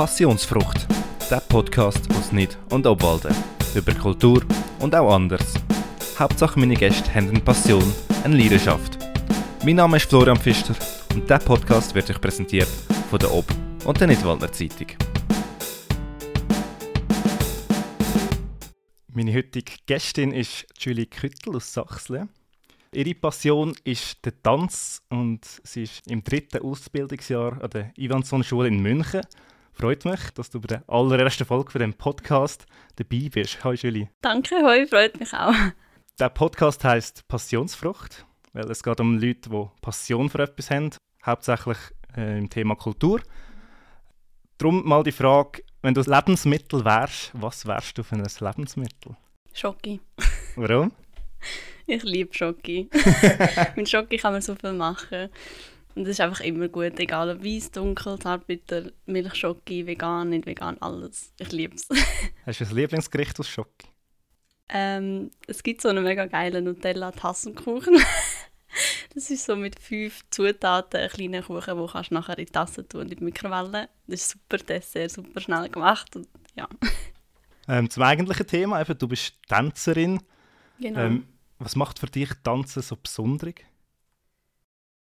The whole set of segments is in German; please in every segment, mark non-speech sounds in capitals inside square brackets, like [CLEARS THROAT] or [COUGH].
Passionsfrucht, der Podcast aus Nid und Obwalden. Über Kultur und auch anders. Hauptsache meine Gäste haben eine Passion, eine Leidenschaft. Mein Name ist Florian Pfister und dieser Podcast wird euch präsentiert von der Ob- und der Nidwaldner Zeitung. Meine heutige Gästin ist Julie Küttel aus Sachsen. Ihre Passion ist der Tanz und sie ist im dritten Ausbildungsjahr an der Ivansson-Schule in München. Freut mich, dass du bei der allerersten Folge von dem Podcast dabei bist. Hi Julie. Danke, hoi, freut mich auch. Der Podcast heißt Passionsfrucht, weil es geht um Leute, die Passion für etwas haben, hauptsächlich äh, im Thema Kultur. Darum mal die Frage, wenn du ein Lebensmittel wärst, was wärst du für ein Lebensmittel? Schoki. Warum? Ich liebe Schoki. [LAUGHS] Mit Schoki kann man so viel machen. Und das ist einfach immer gut, egal ob weiß, dunkel, Zartbitter, Milchschoki, vegan, nicht vegan, alles. Ich liebe es. [LAUGHS] Hast du ein Lieblingsgericht aus Schoki? Ähm, es gibt so einen mega geilen Nutella-Tassenkuchen. [LAUGHS] das ist so mit fünf Zutaten ein kleiner Kuchen, den kannst du nachher in die Tasse tun und in die Mikrowelle. Das ist super Dessert, super schnell gemacht und ja. [LAUGHS] Ähm, zum eigentlichen Thema, eben, du bist Tänzerin. Genau. Ähm, was macht für dich Tanzen so besonders?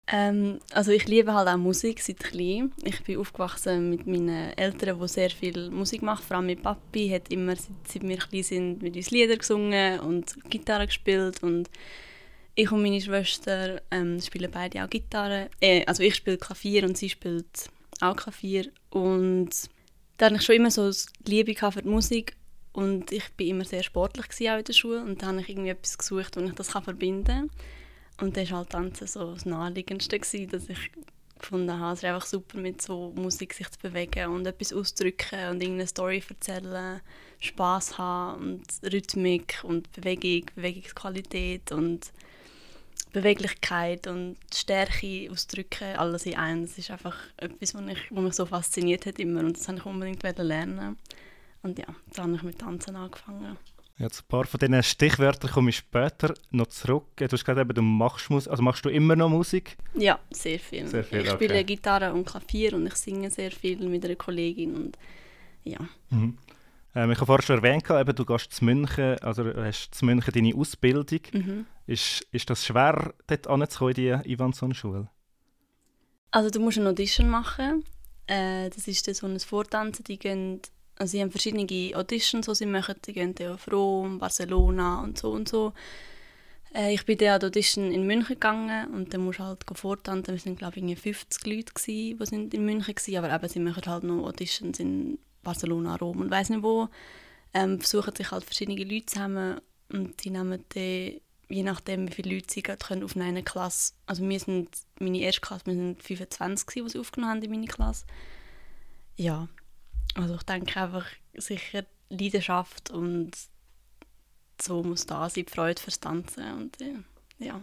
Ähm, also ich liebe halt auch Musik seit klein. Ich bin aufgewachsen mit meinen Eltern, die sehr viel Musik machen. Vor allem mein Papi hat immer, seit, wir klein sind, mit uns Lieder gesungen und Gitarre gespielt. Und ich und meine Schwester ähm, spielen beide auch Gitarre. Äh, also ich spiele Klavier und sie spielt auch Klavier. Und da hatte ich schon immer so die Liebe für die Musik. Und ich war immer sehr sportlich auch in der Schule. Und da habe ich irgendwie etwas gesucht, wo ich das verbinden kann. Und dann war halt Tanzen so das Naheliegendste, gewesen, dass ich gefunden habe, es ist einfach super, mit so Musik sich zu bewegen und etwas auszudrücken und irgendeine Story erzählen, Spass haben und Rhythmik und Bewegung, Bewegungsqualität und Beweglichkeit und Stärke ausdrücken, alles in einem. Das ist einfach etwas, was, ich, was mich so fasziniert hat immer und das wollte ich unbedingt lernen. Und ja, dann habe ich mit Tanzen angefangen. Jetzt ein paar von diesen Stichwörtern komme ich später noch zurück. Du hast gesagt, du machst Musik. Also machst du immer noch Musik? Ja, sehr viel. Sehr viel ich okay. spiele Gitarre und Klavier und ich singe sehr viel mit einer Kollegin und ja. Mhm. Ähm, ich habe vorhin schon erwähnt, eben, du gehst zu München, also hast zu München deine Ausbildung. Mhm. Ist, ist das schwer, dort anzukommen in die Ivanson-Schule? Also du musst eine Audition machen. Äh, das ist so ein Vortanzen, die gehen also sie haben verschiedene Auditions, die sie machen. Die gehen auf Rom, Barcelona und so und so. Äh, ich bin dann an die Audition in München gegangen und dann musst du halt vortanzen. Wir waren glaube ich 50 Leute, gewesen, die sind in München waren, aber eben, sie machen halt noch Auditions in Barcelona, Rom und weiß nicht wo. Ähm, versuchen sich halt verschiedene Leute zusammen und die nehmen dann, je nachdem wie viele Leute sie gerade auf eine Klasse, also wir sind, meine erste Klasse, wir sind 25 gewesen, die sie aufgenommen haben in meine Klasse. Ja, also ich denke einfach sicher Leidenschaft und so muss da sein, die Freude fürs Tanzen und ja.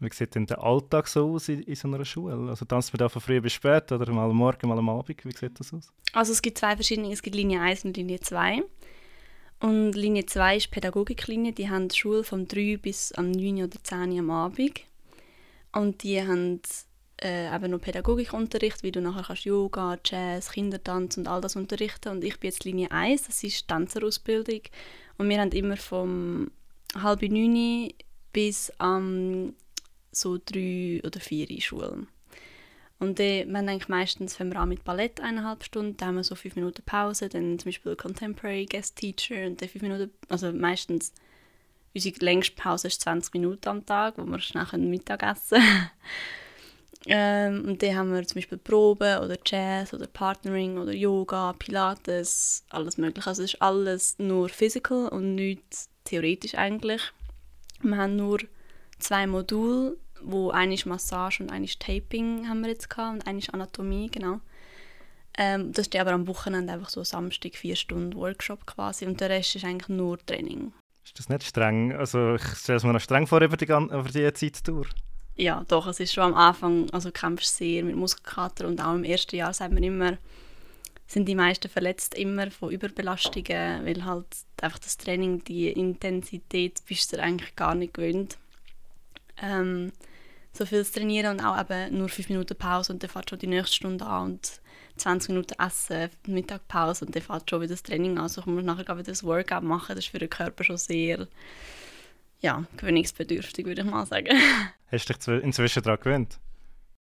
Wie sieht denn der Alltag so aus in, in so einer Schule? Also tanzt man da von früh bis spät oder mal am Morgen, mal am Abend? Wie sieht das aus? Also es gibt zwei verschiedene, es gibt Linie 1 und Linie 2. Und Linie 2 ist Pädagogiklinie, die haben die Schule vom 3 bis am 9 oder 10 am Abend. Und die haben äh, eben noch Pädagogikunterricht, wie du nachher kannst Yoga, Jazz, Kindertanz und all das unterrichten. Und ich bin jetzt Linie 1, das ist Tänzerausbildung. Und wir haben immer vom halb neun bis am so drei oder vier Schulen. Und dann, wir haben eigentlich meistens fangen wir an mit Ballett eineinhalb Stunden, dann haben wir so fünf Minuten Pause, dann zum Beispiel Contemporary Guest Teacher und dann fünf Minuten, also meistens unsere längste Pause ist 20 Minuten am Tag, wo wir schnell Mittag essen [LAUGHS] Ähm, und dann haben wir zum Beispiel Proben oder Jazz oder Partnering oder Yoga, Pilates, alles mögliche. Also es ist alles nur physical und nicht theoretisch eigentlich. Wir haben nur zwei Module, wo eine ist Massage und eine ist Taping haben wir jetzt gehabt und ist Anatomie, genau. Ähm, das ist aber am Wochenende einfach so Samstag vier Stunden Workshop quasi und der Rest ist eigentlich nur Training. Ist das nicht streng? Also ich stelle es mir noch streng vor über die, über die Zeit durch ja, doch, es ist schon am Anfang, also kämpfst sehr mit Muskelkater und auch im ersten Jahr sagt man immer, sind die meisten verletzt immer von Überbelastungen, weil halt einfach das Training, die Intensität bist du eigentlich gar nicht gewöhnt. Ähm, so viel zu trainieren und auch eben nur 5 Minuten Pause und dann fährt schon die nächste Stunde an und 20 Minuten essen, Mittagpause und dann fährt schon wieder das Training an. Also ich muss nachher wieder das Workout machen, das ist für den Körper schon sehr ja, gewöhnungsbedürftig, würde ich mal sagen. [LAUGHS] Hast du dich inzwischen daran gewöhnt?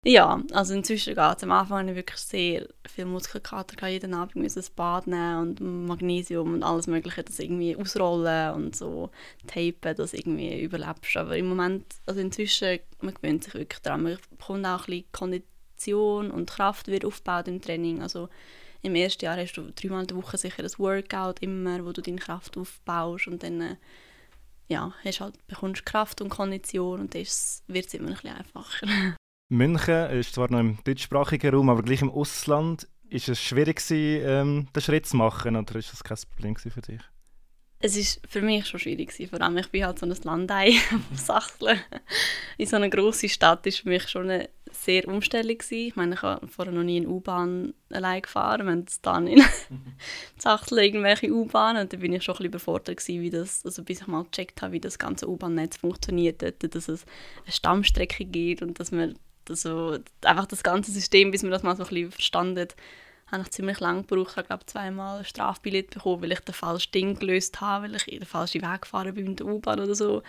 Ja, also inzwischen geht es. Am Anfang hatte ich wirklich sehr viel Muskelkater. Ich jeden Abend musste ein Bad nehmen und Magnesium und alles mögliche, das irgendwie ausrollen und so tapen, dass irgendwie überlebst. Aber im Moment, also inzwischen, man gewöhnt sich wirklich daran. Man bekommt auch ein bisschen Kondition und Kraft wird aufgebaut im Training. Also im ersten Jahr hast du dreimal in der Woche sicher ein Workout immer, wo du deine Kraft aufbaust und dann ja, hast halt, bekommst Kraft und Kondition und dann wird es immer ein bisschen einfacher. [LAUGHS] München ist zwar noch im deutschsprachigen Raum, aber gleich im Ausland. Ist es schwierig, gewesen, ähm, den Schritt zu machen oder ist das kein Problem für dich? Es war für mich schon schwierig gewesen. Vor allem, ich bin halt so ein Landei [LAUGHS] Sachsen. In so einer grossen Stadt war für mich schon eine sehr Umstellung gewesen. Ich meine, ich habe vorher noch nie in U-Bahn allein gefahren. Wir haben dann in [LAUGHS] Sachsen irgendwelche U-Bahnen und da bin ich schon ein bisschen überfordert gewesen, wie das, also bis ich mal gecheckt habe, wie das ganze U-Bahn-Netz funktioniert, dass es eine Stammstrecke gibt und dass man also einfach das ganze System, bis man das mal so ein bisschen verstanden hat, habe ich ziemlich lange gebraucht. Ich habe glaube zweimal ein Strafbillett bekommen, weil ich den falschen Ding gelöst habe, weil ich in den falschen Weg gefahren bin mit der U-Bahn oder so.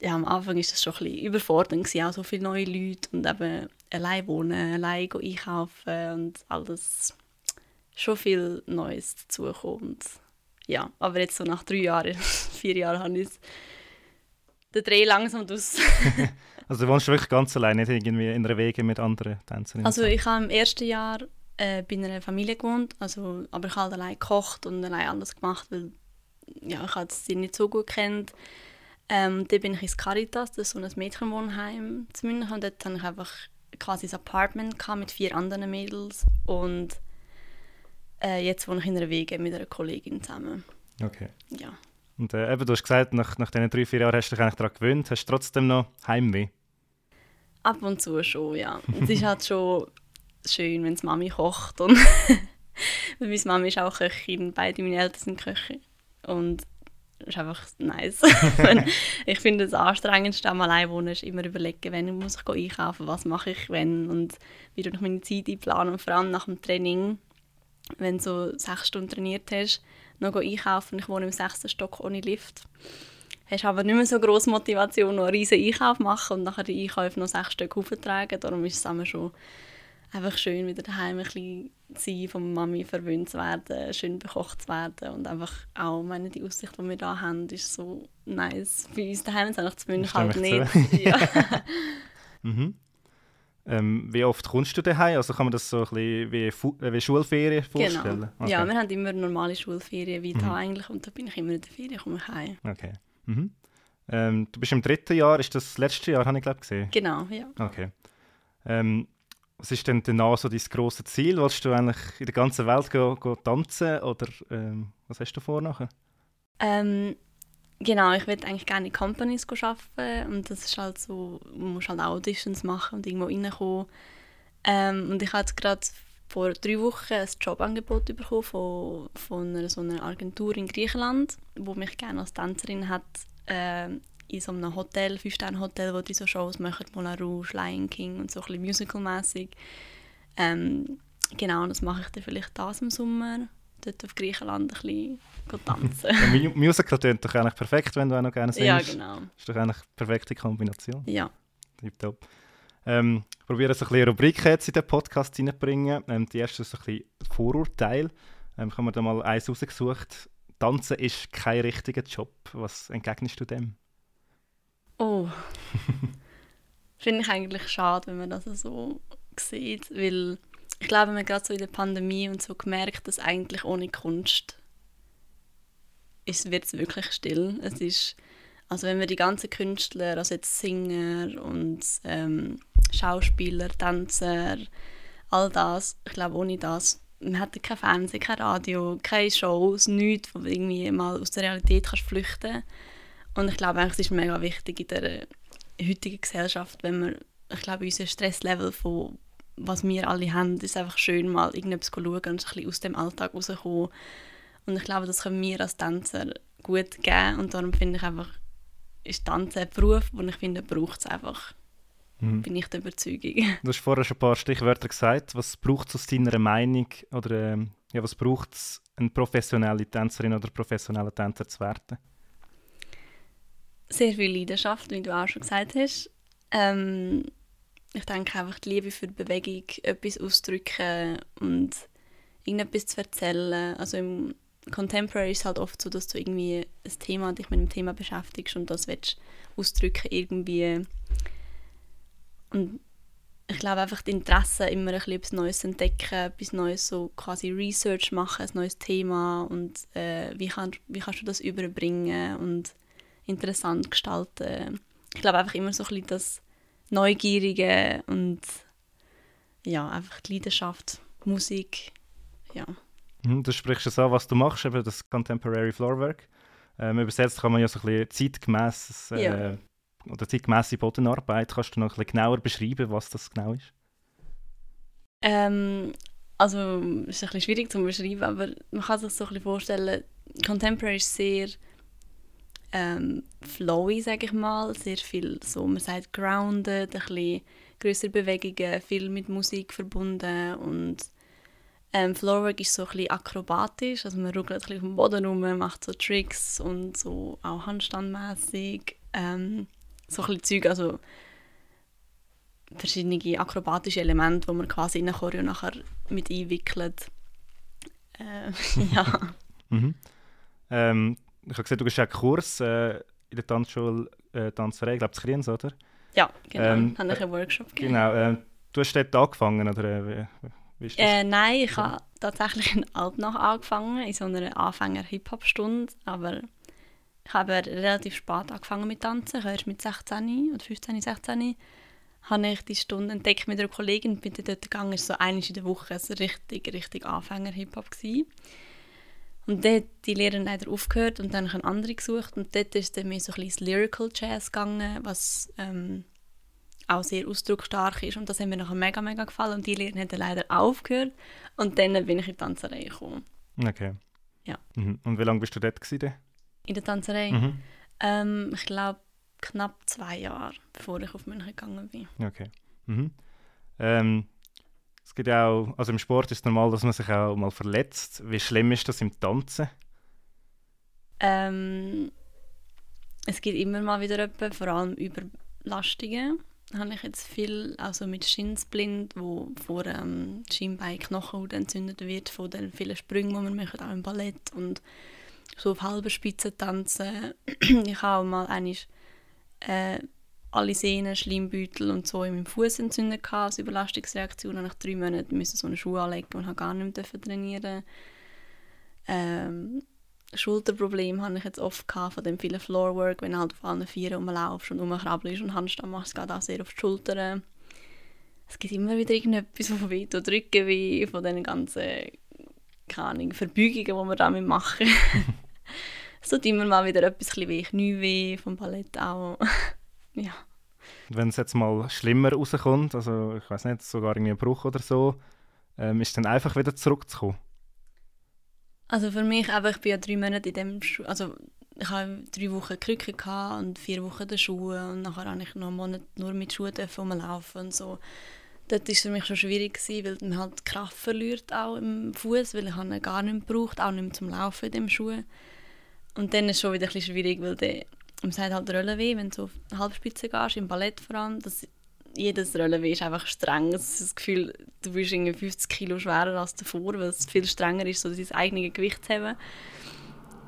Ja, am Anfang war das schon ein bisschen überfordernd, gewesen, auch so viele neue Leute und eben allein wohnen, allein einkaufen und alles schon viel Neues dazugekommen. Ja, aber jetzt so nach drei Jahren, [LAUGHS] vier Jahren habe ich den Dreh langsam aus. [LAUGHS] [LAUGHS] Also du wohnst wirklich ganz allein, nicht irgendwie in einer Wege mit anderen Tänzerinnen? Also ich habe im ersten Jahr äh, bei einer Familie gewohnt, also, aber ich habe halt allein gekocht und allein alles gemacht, weil ja, ich sie nicht so gut kennt. Ähm, dann bin ich ins Caritas, das ist so ein Mädchenwohnheim zu München und dort hatte ich einfach quasi ein Apartment mit vier anderen Mädels und äh, jetzt wohne ich in einer Wege mit einer Kollegin zusammen. Okay. Ja. Und äh, eben, du hast gesagt, nach, nach diesen drei, vier Jahren hast du dich eigentlich daran gewöhnt. Hast du trotzdem noch Heimweh? Ab und zu schon, ja. es ist halt schon schön, wenn die Mami kocht. Und [LAUGHS] meine Mami ist auch Köchin, beide meine Eltern sind Köche. Und das ist einfach nice. [LAUGHS] ich finde, das Anstrengendste am Alleinwohnen ist immer überlegen, wenn muss ich einkaufen, was mache ich, wenn und wie ich meine Zeit einplanen. Und vor allem nach dem Training, wenn du so sechs Stunden trainiert hast, noch einkaufen. Ich wohne im sechsten Stock ohne Lift hast aber nicht mehr so große Motivation, noch einen riesen Einkauf machen und nachher die Einkäufe noch sechs Stück aufzutragen. Darum ist es schon einfach schön, wieder daheim ein bisschen zu sein, von Mami verwöhnt zu werden, schön bekocht zu werden und einfach auch, meine, die Aussicht, die wir hier haben, ist so nice. Bei uns daheim ist es zumindest halt nicht. Ja. [LAUGHS] mhm. Ähm, wie oft kommst du daheim? Also kann man das so ein bisschen wie, Fu wie Schulferien genau. vorstellen? Genau. Okay. Ja, wir haben immer normale Schulferien wie mhm. da eigentlich und da bin ich immer in der Ferien, komme ich heim. Okay. Mhm. Ähm, du bist im dritten Jahr, ist das, das letzte Jahr, habe ich glaube gesehen? Genau, ja. Okay. Ähm, was ist denn danach so dein grosses Ziel? Willst du eigentlich in der ganzen Welt go, go tanzen oder ähm, was hast du vor nachher? Ähm, genau, ich würde eigentlich gerne in Companies arbeiten und das ist halt so, man muss halt Auditions machen und irgendwo reinkommen. Ähm, und ich jetzt gerade vor drei Wochen ein Jobangebot bekommen von, von einer, so einer Agentur in Griechenland, wo mich gerne als Tänzerin hat äh, in so einem Hotel, Fünf-Sterne-Hotel, wo die so Shows machen, Moulin Rouge, Lion King und so ein bisschen musical-mässig. Ähm, genau, das mache ich dann vielleicht das im Sommer, dort auf Griechenland ein bisschen tanzen. [LAUGHS] ja, Musical klingt doch eigentlich perfekt, wenn du auch noch gerne singst. Ja, genau. Das ist doch eigentlich eine perfekte Kombination. Ja. Tipptopp. Ähm, ich probiere so ein bisschen Rubrik jetzt in den Podcast reinzubringen. Ähm, die erste ist ein bisschen Vorurteil. Ähm, ich habe mir da mal eins rausgesucht. Tanzen ist kein richtiger Job. Was entgegnest du dem? Oh. [LAUGHS] Finde ich eigentlich schade, wenn man das so sieht, weil ich glaube, man gerade so in der Pandemie und so gemerkt, dass eigentlich ohne Kunst wird es wirklich still. Es ist, also wenn wir die ganzen Künstler, also jetzt Singer und ähm, Schauspieler, Tänzer, all das, ich glaube, ohne das man hat kein Fernsehen, kein Radio, keine Shows, nichts, wo irgendwie mal aus der Realität kannst flüchten Und ich glaube, es ist mega wichtig in der heutigen Gesellschaft, wenn wir, ich glaube, unser Stresslevel von was wir alle haben, ist einfach schön, mal irgendetwas zu schauen und ein bisschen aus dem Alltag rauszukommen. Und ich glaube, das können wir als Tänzer gut geben und darum finde ich einfach, ist Tanzen ein Beruf, den ich finde, braucht es einfach. mhm. bin ich der Überzeugung. Du hast vorher schon ein paar Stichwörter gesagt. Was braucht es aus deiner Meinung oder ähm, ja, was braucht es, eine professionelle Tänzerin oder professionelle Tänzer zu werden? Sehr viel Leidenschaft, wie du auch schon gesagt hast. Ähm, ich denke einfach die Liebe für die Bewegung, etwas auszudrücken und irgendetwas zu erzählen. Also im Contemporary ist es halt oft so, dass du irgendwie ein Thema, dich mit einem Thema beschäftigst und das willst ausdrücken irgendwie. Und ich glaube einfach das Interesse, immer ein etwas Neues entdecken, etwas Neues so quasi Research machen, ein neues Thema und äh, wie, kann, wie kannst du das überbringen und interessant gestalten. Ich glaube einfach immer so ein bisschen das Neugierige und ja, einfach die Leidenschaft, Musik, ja. Mhm, du sprichst es an, was du machst, eben das Contemporary Floorwork. Ähm, übersetzt kann man ja so ein bisschen zeitgemäß äh, ja. oder zeitgemäße Bodenarbeit. Kannst du noch ein bisschen genauer beschreiben, was das genau ist? Ähm, also, es ist ein bisschen schwierig zu beschreiben, aber man kann sich so ein bisschen vorstellen, Contemporary ist sehr ähm, flowy, sage ich mal. Sehr viel, so, man sagt grounded, ein bisschen größere Bewegungen, viel mit Musik verbunden und ähm, Floorwork ist so ein bisschen akrobatisch, also man ruckelt ein bisschen dem Boden rum, macht so Tricks und so auch handstandmäßig ähm, so ein bisschen Zeug, also verschiedene akrobatische Elemente, die man quasi in eine Choreo nachher mit einwickelt. Äh, [LAUGHS] ja. mhm. ähm, ich habe gesehen, du bist ja Kurs äh, in der Tanzschule äh, Tanzerei, ich glaube, in Kriens, oder? Ja, genau. Ähm, habe ich einen Workshop gegeben. Genau. Äh, du hast dort angefangen, oder äh, wie ist das? Äh, nein, ich habe tatsächlich in Altnach angefangen, in so einer Anfänger-Hip-Hop-Stunde, aber ich habe relativ spät angefangen mit Tanzen. Ich erst mit 16 oder 15, 16 habe ich die Stunde entdeckt mit einer Kollegin und bin dort gegangen. Es war so einmal in der Woche also richtig, richtig Anfänger-Hip-Hop. Und dort hat die Lehrerin leider aufgehört und dann habe ich eine andere gesucht. Und dort ist dann mehr so ein bisschen Lyrical Jazz gegangen, was ähm, auch sehr ausdrucksstark ist. Und das hat mir nachher mega, mega gefallen. Und die Lehrerin hat dann leider aufgehört. Und dann bin ich in die Tanzerei gekommen. Okay. Ja. Mhm. Und wie lange bist du dort gewesen? In der Tanzerei? Mhm. Ähm, ich glaube, knapp zwei Jahre, bevor ich auf München gegangen bin. Okay. Mhm. Ähm, es gibt auch, also im Sport ist es normal, dass man sich auch mal verletzt. Wie schlimm ist das im Tanzen? Ähm, es gibt immer mal wieder etwas, vor allem Überlastungen habe ich jetzt viel also mit Schinsblind, wo vor ähm, Schienbein Knochenhaut entzündet wird von den vielen Sprüngen, die man macht, auch im Ballett und so auf halber Spitze tanzen. [CLEARS THROAT] ich habe auch mal einmal, äh, alle Sehnen, Schleimbeutel und so in meinem Fuß entzündet als Überlastungsreaktion. Und nach drei Monaten musste so eine Schuhe anlegen und habe gar nicht mehr trainieren. Ähm, Schulterproblem habe ich jetzt oft gehabt, von dem vielen Floorwork, wenn du halt auf allen Vieren rumlaufst und rumkrabbelst und Handstand machst, geht auch sehr auf die Schultern. Es gibt immer wieder irgendetwas, das weh tut, Rückenweh, von diesen ganzen, keine Ahnung, Verbeugungen, die wir damit machen. [LAUGHS] es tut immer mal wieder etwas weh, Knieweh vom Ballett auch. Ja. Wenn es jetzt mal schlimmer rauskommt, also ich weiß nicht, sogar irgendwie ein Bruch oder so, ähm, ist dann einfach wieder zurückzukommen? Also für mich, aber ich bin ja drei Monate in dem Schu also ich habe drei Wochen Krücke und vier Wochen die Schuhe und nachher habe ich noch einen Monat nur mit Schuhen rumlaufen und so. Dort war es für mich schon schwierig, gewesen, weil man halt Kraft verliert auch im Fuß, weil ich ihn gar nicht mehr braucht, auch nicht mehr zum Laufen in dem Schuh. Und dann ist es schon wieder ein bisschen schwierig, weil der, man sagt halt Rollen weh, wenn du auf Halbspitze gehst, im Ballett vor allem, das jedes Relevé ist einfach streng. Es ist das Gefühl, du bist irgendwie 50 Kilo schwerer als davor, weil es viel strenger ist, so dein eigenes Gewicht zu haben.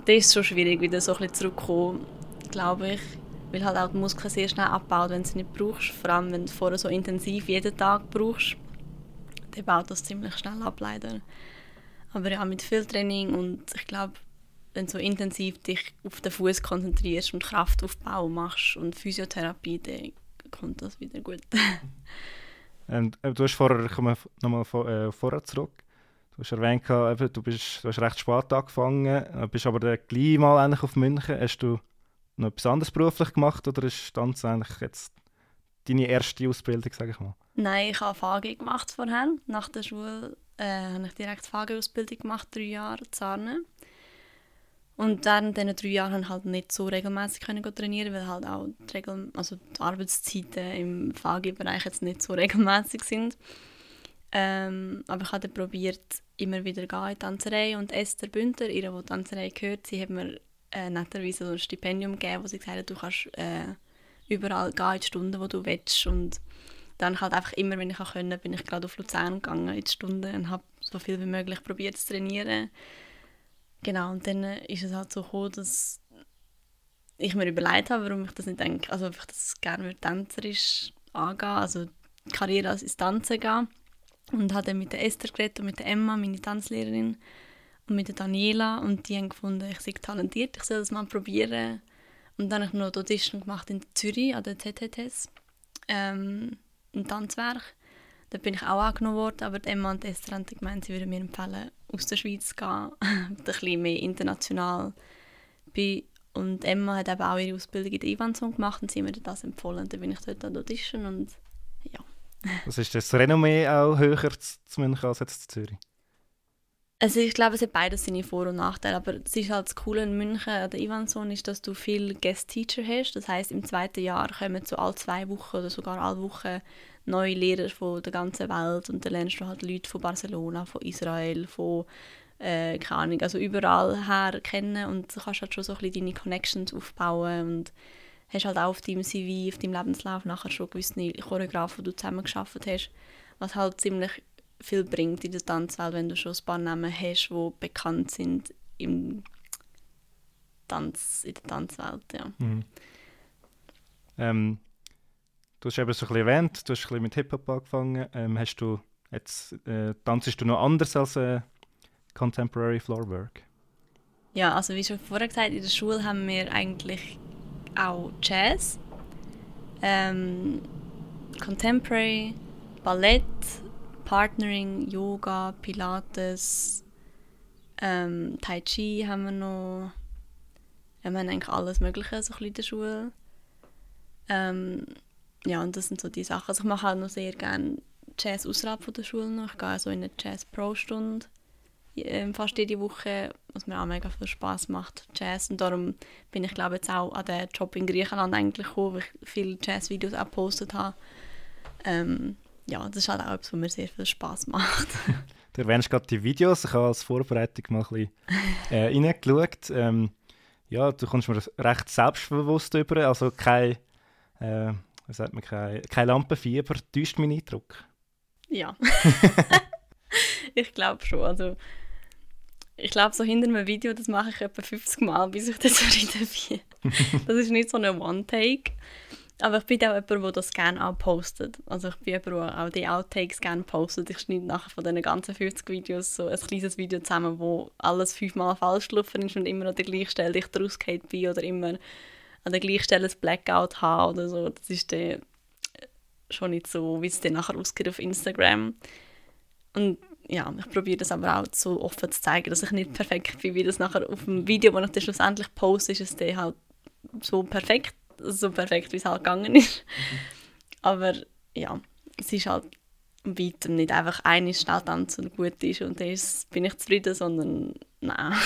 Da ist es schon schwierig, wieder so ein bisschen zurückzukommen, glaube ich. Weil halt auch die Muskeln sehr schnell abbaut, wenn du sie nicht brauchst. Vor allem, wenn du vorher so intensiv jeden Tag brauchst, dann baut das ziemlich schnell ab, leider. Aber ja, mit viel Training und ich glaube, wenn du so intensiv dich auf den Fuß konzentrierst und Kraftaufbau machst und Physiotherapie, dann kommt das wieder gut. [LAUGHS] ähm, du hast vorher, ich komme nochmal vor, äh, vorher zurück, du hast erwähnt, eben, du, bist, du hast recht spät angefangen, äh, bist aber dann gleich mal eigentlich auf München. Hast du noch etwas anderes beruflich gemacht oder ist das eigentlich jetzt deine erste Ausbildung, sage ich mal? Nein, ich habe VG gemacht vorher. Nach der Schule äh, habe ich direkt VG-Ausbildung gemacht, drei Jahre Zarne. Und während diesen drei Jahren konnte halt nicht so regelmäßig trainieren, weil halt auch die, Regel also die Arbeitszeiten im FAGI-Bereich jetzt nicht so regelmäßig sind. Ähm, aber ich habe dann probiert, immer wieder gehen in die Tanzerei. Und Esther Bünter, ihre, die Tanzerei gehört, sie hat mir äh, netterweise so ein Stipendium gegeben, wo sie gesagt hat, du kannst äh, überall gehen in die Stunden, wo du willst. Und dann halt einfach immer, wenn ich konnte, bin ich gerade auf Luzern gegangen in die Stunden und habe so viel wie möglich probiert zu trainieren. Genau, und dann ist es halt so gekommen, dass ich mir überlegt habe, warum ich das nicht denke, also ob ich das gerne tänzerisch angehen, also Karriere als Tanzen gehen. Und habe dann mit der Esther geredet und mit der Emma, meine Tanzlehrerin, und mit der Daniela. Und die haben gefunden, ich sei talentiert, ich soll das mal probieren. Und dann habe ich noch die Audition gemacht in Zürich an der TTTS, ähm, im Tanzwerk. Da bin ich auch angenommen worden, aber Emma und Esther haben gemeint, sie würden mir empfehlen, aus der Schweiz zu gehen, [LAUGHS] ein bisschen mehr international bin. Und Emma hat eben auch ihre Ausbildung in der Ivanson gemacht und sie haben mir das empfohlen. Dann bin ich dort an Audition und ja, was ist das Renommee auch höher zu München als jetzt zu Zürich? Also ich glaube, es hat beides seine Vor- und Nachteile, aber es ist halt das Coole in München an der Ivanson ist, dass du viele Guest-Teacher hast. Das heißt, im zweiten Jahr kommen so alle zwei Wochen oder sogar alle Wochen neue Lehrer von der ganzen Welt und dann lernst du halt Leute von Barcelona, von Israel, von äh, keine Ahnung, also überall her kennen und du kannst halt schon so ein bisschen deine Connections aufbauen und hast halt auch auf deinem CV, auf deinem Lebenslauf nachher schon gewisse Choreografen, die du zusammen geschafft hast, was halt ziemlich viel bringt in der Tanzwelt, wenn du schon ein paar Namen hast, die bekannt sind im Tanz, in der Tanzwelt, ja. Mhm. Ähm, du hast eben so ein erwähnt, du hast ein mit Hip-Hop angefangen. Ähm, hast du jetzt, äh, tanzest du noch anders als äh, Contemporary Floorwork? Ja, also wie schon vorher gesagt, in der Schule haben wir eigentlich auch Jazz, ähm, Contemporary, Ballett, Partnering, Yoga, Pilates, ähm, Tai Chi haben wir noch. Wir haben eigentlich alles Mögliche so in der Schule. Ähm, ja, und das sind so die Sachen. Also ich mache auch noch sehr gerne Jazz außerhalb der Schule noch. Ich gehe also in eine Jazz-Pro-Stunde ähm, fast jede Woche, was mir auch mega viel Spaß macht, Jazz. Und darum bin ich glaube jetzt auch an den Job in Griechenland eigentlich gekommen, weil ich viele Jazz-Videos auch gepostet habe. Ähm, ja, das ist halt auch etwas, was mir sehr viel Spaß macht. [LAUGHS] du erwähnst gerade die Videos. Ich habe als Vorbereitung mal ein bisschen äh, reingeschaut. Ähm, ja, du kommst mir recht selbstbewusst über, also kein, äh, wie sagt man, kein, kein Lampenfieber. Täuscht meinen Eindruck? Ja. [LAUGHS] [LAUGHS] ich glaube schon. Also, ich glaube, so hinter einem Video, das mache ich etwa 50 Mal, bis ich [LAUGHS] das zufrieden bin. das ist nicht so eine One-Take. Aber ich bin auch jemand, der das gerne auch postet. Also ich bin jemand, der auch die Outtakes gerne postet. Ich schneide nachher von diesen ganzen 50 Videos so ein kleines Video zusammen, wo alles fünfmal falsch gelaufen ist und immer an der gleichen Stelle ich rausgehe bin oder immer an der gleichen Stelle ein Blackout habe oder so. Das ist dann schon nicht so, wie es dann nachher ausgeht auf Instagram. Und ja, ich probiere das aber auch so offen zu zeigen, dass ich nicht perfekt bin, wie das nachher auf dem Video, das ich dann schlussendlich poste, ist es dann halt so perfekt, so perfekt, wie es halt gegangen ist. Mhm. Aber ja, es ist halt weiter nicht einfach eine schnell tanzen und gut ist und dann bin ich zufrieden, sondern nein. [LAUGHS]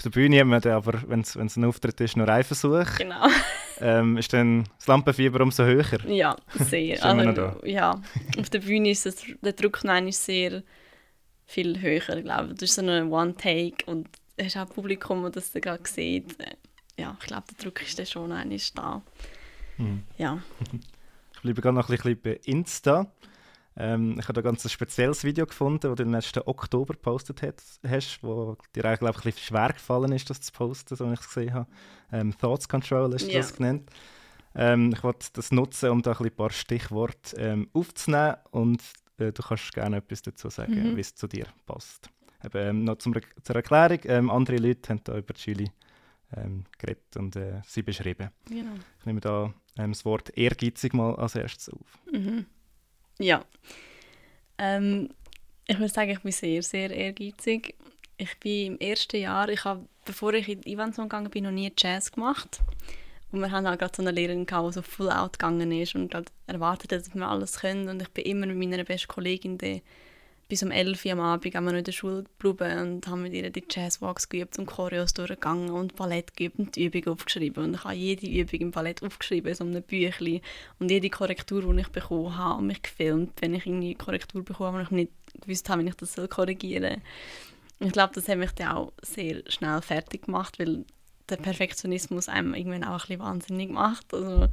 Auf der Bühne haben wir dann aber, wenn es ein Auftritt ist, nur einen Versuch. Genau. [LAUGHS] Ähm, ist dann das Lampenfieber umso höher? Ja, sehr. also, ja, auf der Bühne ist das, der Druck noch sehr viel höher, glaube ich. Das ist so eine One-Take und du hast auch ein Publikum, das das gerade sieht. Ja, ich glaube, der Druck ist dann schon einmal da. Mhm. Ja. [LAUGHS] Ich bleibe gerade noch ein bisschen bei Insta. Ähm, ich habe ein ganz spezielles Video gefunden, das du im letzten Oktober gepostet hast, wo dir eigentlich ein bisschen schwer gefallen ist, das zu posten, so wie ich es gesehen habe. Ähm, Thoughts Control hast du yeah. das genannt. Ähm, ich wollte das nutzen, um da ein paar Stichworte ähm, aufzunehmen und äh, du kannst gerne etwas dazu sagen, mhm. wie es zu dir passt. Eben, ähm, noch zum, zur Erklärung, ähm, andere Leute haben da über Chili ähm, geredet und äh, sie beschrieben. Genau. Ich nehme da ähm, das Wort ehrgeizig mal als erstes auf. Mhm. Ja. Ähm, ich würde sagen, ich bin sehr, sehr ehrgeizig. Ich bin im ersten Jahr, ich habe, bevor ich in Ivanson gegangen bin, noch nie Jazz gemacht. Und wir haben auch gerade so eine Lehrerin, die so full out gegangen ist und erwartet hat, dass wir alles können. Und ich bin immer mit meiner besten Kollegin die bis um 11 Uhr am Abend haben wir noch in der Schule geblieben und haben mit ihr die Jazzwalks geübt und Choreos durchgegangen und Ballett geübt und die Übung aufgeschrieben. Und ich habe jede Übung im Ballett aufgeschrieben, so einem Büchlein. Und jede Korrektur, die ich bekommen habe, und mich gefilmt, wenn ich eine Korrektur bekomme, aber ich nicht gewusst habe, wie ich das korrigieren soll. Ich glaube, das hat mich dann auch sehr schnell fertig gemacht, weil der Perfektionismus einem irgendwann auch ein bisschen wahnsinnig macht. Also,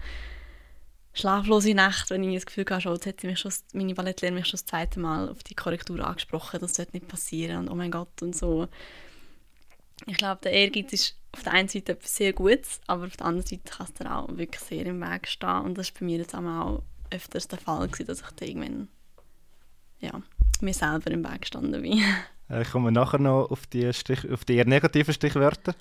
schlaflose Nächte, wenn ich das Gefühl habe, jetzt hat mich schon, meine Ballettlehrerin mich schon das zweite Mal auf die Korrektur angesprochen, das sollte nicht passieren und oh mein Gott und so. Ich glaube, der Ehrgeiz ist auf der einen Seite etwas sehr Gutes, aber auf der anderen Seite kann es dann auch wirklich sehr im Weg stehen und das war bei mir jetzt auch öfters der Fall, gewesen, dass ich da irgendwann ja, mir selber im Weg gestanden bin. [LAUGHS] Äh, ich komme nachher noch auf die, Stich, auf die eher negativen Stichwörter.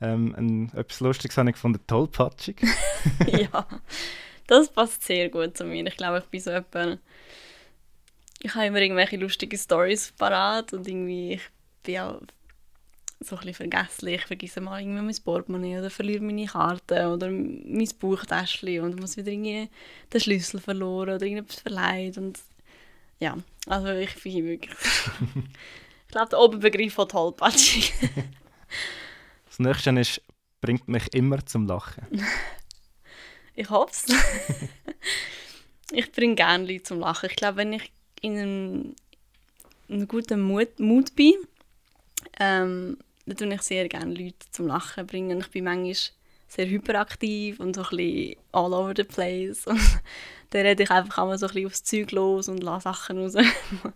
Ähm, ein, etwas Lustiges habe ich gefunden, tollpatschig. [LAUGHS] ja, [LAUGHS] das passt sehr gut zu mir. Ich glaube, ich bin so jemand, ich habe immer irgendwelche lustige Stories parat und irgendwie, ich bin auch so ein bisschen vergesslich. Ich vergesse mal irgendwie mein Portemonnaie oder verliere meine Karte oder mein Bauchtäschchen und muss wieder irgendwie den Schlüssel verloren oder irgendetwas verleiht und ja, also ich bin wirklich... [LAUGHS] ich glaube, der Oberbegriff von tollpatschig. das nächste ist, bringt mich immer zum Lachen. [LAUGHS] Ich hoffe es. [LAUGHS] ich bringe gerne Leute zum Lachen. Ich glaube, wenn ich in einem, einem guten Mut, Mut bin, ähm, dann tue ich sehr gerne Leute zum Lachen bringen. Ich bin manchmal sehr hyperaktiv und so ein bisschen all over the place. [LAUGHS] Und dann rede ich einfach immer so ein bisschen aufs Zeug los und lasse Sachen raus. [LAUGHS] und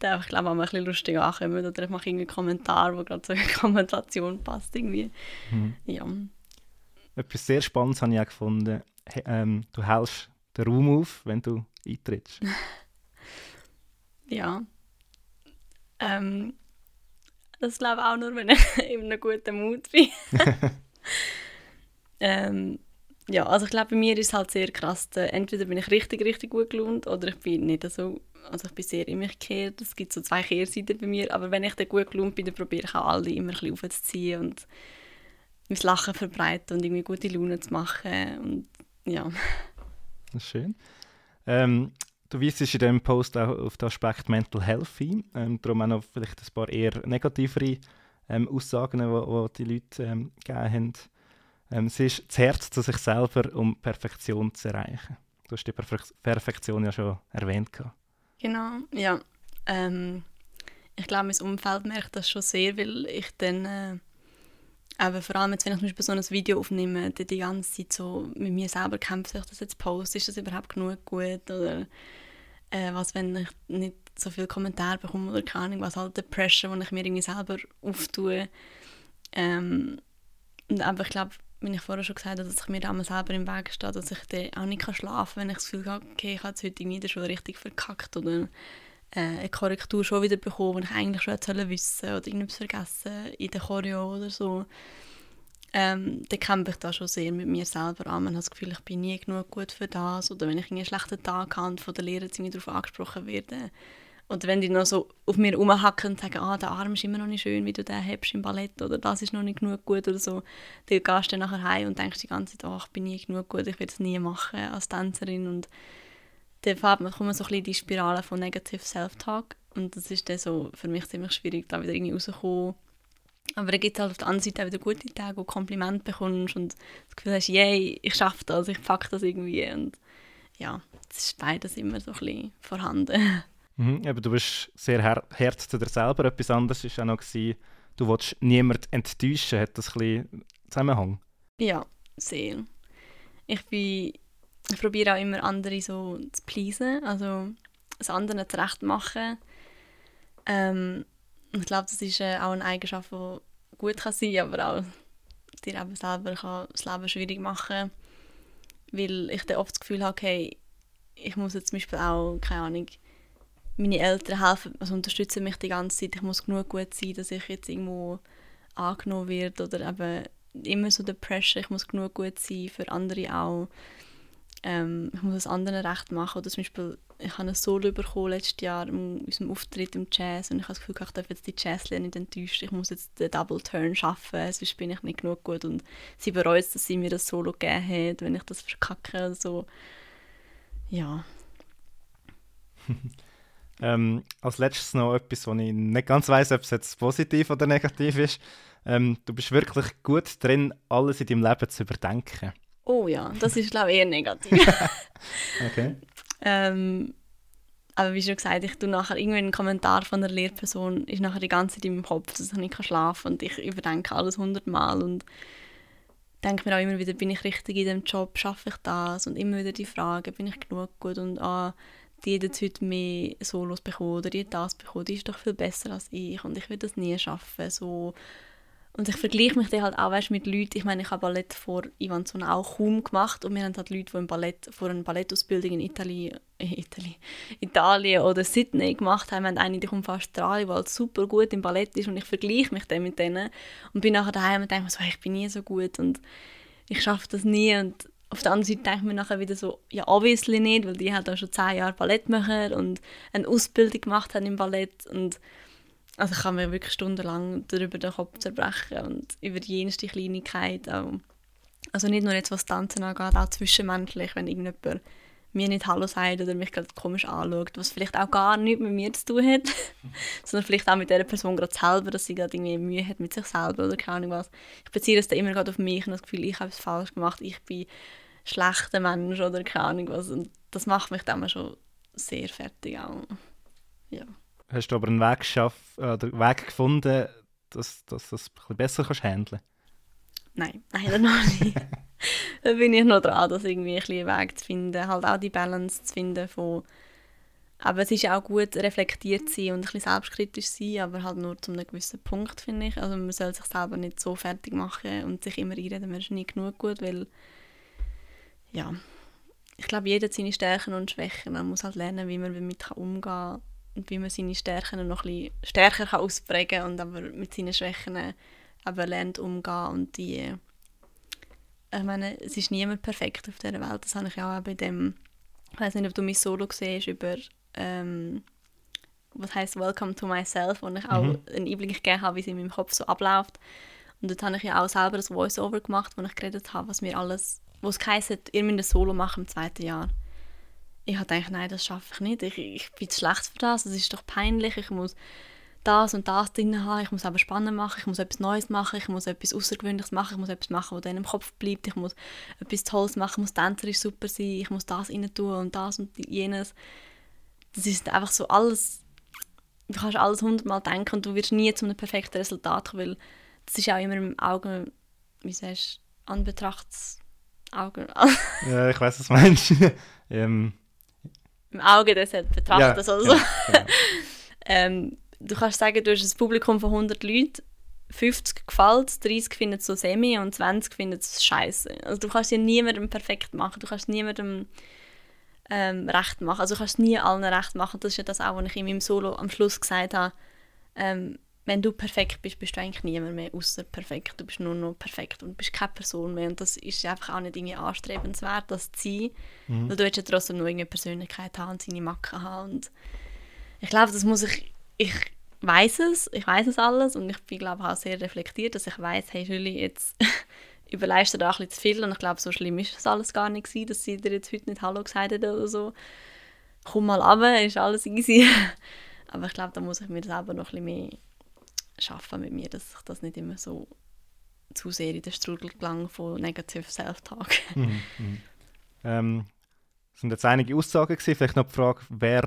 dann ich glaube, ich, ein bisschen lustig ankommen. Oder ich mache irgendwie einen Kommentar, wo gerade so eine Kommentation passt. Irgendwie. Mhm. Ja. Etwas sehr Spannendes habe ich auch gefunden. Ähm, du hältst den Raum auf, wenn du eintrittst. [LAUGHS] ja. Ähm, das glaube ich auch nur, wenn ich [LAUGHS] in einem guten Mut bin. [LAUGHS] ähm, ja, also ich glaube, bei mir ist es halt sehr krass. Entweder bin ich richtig, richtig gut gelaunt oder ich bin nicht so, also ich bin sehr in mich gekehrt. Es gibt so zwei Kehrseiten bei mir, aber wenn ich dann gut gelaunt bin, dann probiere ich auch alle immer ein bisschen aufzuziehen und mein Lachen verbreiten und irgendwie gute Laune zu machen. Und ja. Das ist schön. Ähm, du weist in diesem Post auch auf den Aspekt Mental Health ein. Ähm, darum auch noch vielleicht ein paar eher negativere ähm, Aussagen, die die Leute ähm, gegeben haben. Ähm, es ist das Herz zu sich selber, um Perfektion zu erreichen. Du hast die Perfe Perfektion ja schon erwähnt. Genau, ja. Ähm, ich glaube, mein Umfeld merkt das schon sehr, weil ich dann äh, aber vor allem jetzt, wenn ich zum Beispiel so ein Video aufnehme, die, die ganze Zeit so mit mir selber kämpfe, ich das jetzt poste, ist das überhaupt genug gut oder äh, was, wenn ich nicht so viele Kommentare bekomme oder keine Ahnung, was halt der Pressure, den ich mir irgendwie selber auftue. Ähm, und einfach, ich glaube, wie ich vorher schon gesagt habe, dass ich mir da mal selber im Weg stehe, dass ich dann auch nicht schlafen kann, wenn ich das Gefühl habe, okay, ich habe jetzt heute der Schule richtig verkackt oder äh, eine Korrektur schon wieder bekommen, die ich eigentlich schon hätte wissen oder irgendwas vergessen in der Choreo oder so. Ähm, dann kämpfe ich da schon sehr mit mir selber an. Man hat das Gefühl, ich bin nie genug gut für das. Oder wenn ich einen schlechten Tag habe von der Lehrerin darauf angesprochen werde. Oder wenn die noch so auf mir rumhacken und sagen, ah, der Arm ist immer noch nicht schön, wie du den hast im Ballett. Oder das ist noch nicht genug gut oder so. Dann gehst du dann nachher heim und denkst die ganze Zeit, oh, ich bin nie genug gut, ich werde es nie machen als Tänzerin. Und dann kommt man so ein bisschen die Spirale von Negative Self-Talk und das ist dann so für mich ziemlich schwierig, da wieder irgendwie rauszukommen. Aber dann gibt es halt auf der anderen Seite auch wieder gute Tage, wo du Komplimente bekommst und das Gefühl hast, yay, ich schaffe das, ich packe das irgendwie und ja, das ist beides immer so ein bisschen vorhanden. [LAUGHS] Mhm, aber du bist sehr her hart zu dir selber. Etwas anderes war auch noch, gewesen, du willst niemanden enttäuschen. Hat das ein bisschen Zusammenhang? Ja, sehr. Ich bin ich probiere auch immer andere so zu pleasen, also es anderen zurecht machen. Ähm, ich glaube, das ist äh, auch eine Eigenschaft, die gut kann sein kann, aber auch dir eben selber kann das Leben schwierig machen. Weil ich dann oft das Gefühl habe, okay, ich muss jetzt zum Beispiel auch, keine Ahnung, meine Eltern helfen, also unterstützen mich die ganze Zeit, ich muss genug gut sein, dass ich jetzt irgendwo angenommen werde oder eben immer so der Pressure, ich muss genug gut sein, für andere auch ähm, ich muss es anderen recht machen. Oder zum Beispiel, ich habe ein Solo bekommen letztes Jahr in unserem Auftritt im Jazz und ich habe das Gefühl, ich darf jetzt die Jazzlehrer nicht enttäuschen. Ich muss jetzt den Double Turn schaffen, sonst bin ich nicht genug gut. Und sie bereut dass sie mir das Solo gegeben hat, wenn ich das verkacke oder so. Ja. [LAUGHS] Ähm, als letztes noch etwas, wo ich nicht ganz weiß, ob es jetzt positiv oder negativ ist. Ähm, du bist wirklich gut drin, alles in deinem Leben zu überdenken. Oh ja, das ist glaube ich eher negativ. [LAUGHS] okay. Ähm, aber wie schon gesagt, ich tue nachher irgendwie einen Kommentar von einer Lehrperson, ist nachher die ganze Zeit in meinem Kopf, dass ich nicht schlafen kann und ich überdenke alles hundertmal und denke mir auch immer wieder, bin ich richtig in dem Job, schaffe ich das? Und immer wieder die Frage, bin ich genug gut? Und ah, die hat jetzt heute mehr Solos bekommen oder die hat das bekommen, die ist doch viel besser als ich und ich will das nie schaffen. So. Und ich vergleiche mich dann halt auch weißt, mit Leuten, ich meine, ich habe Ballett vor Ivan Zon auch kaum gemacht und wir haben halt Leute, die im Ballett, vor einer Ballettausbildung in Italien, äh, Italien, Italien oder Sydney gemacht haben. Wir haben eine, die kommt von Australien, die halt super gut im Ballett ist und ich vergleiche mich dann mit denen und bin nachher daheim und denke mir so, hey, ich bin nie so gut und ich schaffe das nie und auf der anderen Seite denke ich mir nachher wieder so, ja, obviously nicht, weil die halt auch schon zehn Jahre Ballett machen und eine Ausbildung gemacht haben im Ballett und also ich kann mir wirklich stundenlang darüber den Kopf zerbrechen und über jenste Kleinigkeit auch. Also nicht nur jetzt, was Tanzen angeht, auch zwischenmenschlich, wenn irgendjemand mir nicht Hallo sagt oder mich gerade komisch anschaut, was vielleicht auch gar nichts mit mir zu tun hat, [LAUGHS] sondern vielleicht auch mit der Person gerade selber, dass sie gerade irgendwie Mühe hat mit sich selber oder keine Ahnung was. Ich beziehe das dann immer gerade auf mich und das Gefühl, ich habe es falsch gemacht, ich bin schlechter Mensch oder keine Ahnung was und das macht mich dann schon sehr fertig auch. Ja. Hast du aber einen Weg, geschaff, äh, Weg gefunden, dass, dass du das ein bisschen besser kannst handeln Nein, leider noch nicht. [LAUGHS] da bin ich noch dran, das irgendwie ein einen Weg zu finden, halt auch die Balance zu finden von aber es ist auch gut, reflektiert zu sein und ein bisschen selbstkritisch zu sein, aber halt nur zu einem gewissen Punkt, finde ich. Also man soll sich selber nicht so fertig machen und sich immer einreden, man ist nie genug gut, weil ja, ich glaube, jeder hat seine Stärken und Schwächen. Man muss halt lernen, wie man damit umgehen kann und wie man seine Stärken noch ein stärker kann ausprägen kann und aber mit seinen Schwächen aber lernt umgehen und die ich meine, es ist niemand perfekt auf dieser Welt. Das habe ich auch bei dem, ich weiß nicht, ob du mein Solo siehst über ähm, was heißt Welcome to Myself, wo ich auch mhm. einen Einblick gegeben habe, wie es in meinem Kopf so abläuft. Und dort habe ich ja auch selber ein Voice-Over gemacht, wo ich geredet habe, was mir alles, wo es heisst, ihr müsst ein Solo machen im zweiten Jahr ich habe gedacht, nein, das schaffe ich nicht. Ich, ich bin zu schlecht für das. Es ist doch peinlich. Ich muss das und das drin haben. Ich muss aber spannend machen. Ich muss etwas Neues machen. Ich muss etwas Außergewöhnliches machen. Ich muss etwas machen, was dann im Kopf bleibt. Ich muss etwas Tolles machen. Ich muss tänzerisch super sein. Ich muss das rein tun und das und jenes. Das ist einfach so alles. Du kannst alles hundertmal denken und du wirst nie zu einem perfekten Resultat kommen, weil das ist auch immer im Augen, wie sagst du, Anbetrachtsaugen. ja, ich weiß, was du meinst. [LAUGHS] ähm, im Auge des Betrachters ja, oder so. Ja, genau. [LAUGHS] ähm, du kannst sagen, du hast ein Publikum von 100 Leuten, 50 gefällt es, 30 finden es so semi und 20 finden es scheiße. Also du kannst ja niemandem perfekt machen, du kannst niemandem ähm, recht machen. Also du kannst nie allen recht machen. Das ist ja das auch, was ich in meinem Solo am Schluss gesagt habe. Ähm, wenn du perfekt bist, bist du eigentlich niemand mehr außer perfekt. Du bist nur noch perfekt und bist keine Person mehr. Und das ist einfach auch nicht irgendwie anstrebenswert, das zu sein. Mhm. Weil du willst ja trotzdem nur eine Persönlichkeit haben und seine Macken haben. Und ich glaube, das muss ich... Ich weiß es, ich weiß es alles und ich bin, glaube auch sehr reflektiert, dass ich weiß, hey Julie, jetzt [LAUGHS] überleistet du da ein bisschen zu viel und ich glaube, so schlimm ist das alles gar nicht gewesen, dass sie dir jetzt heute nicht Hallo gesagt hat oder so. Komm mal runter, ist alles easy. [LAUGHS] Aber ich glaube, da muss ich mir selber noch ein bisschen mehr schaffen mit mir, dass ich das nicht immer so zu sehr in den Strudel gelange von Negative Self-Talk. [LAUGHS] Mhm, mhm. Ähm, sind jetzt einige Aussagen gewesen. Vielleicht noch die Frage, wer,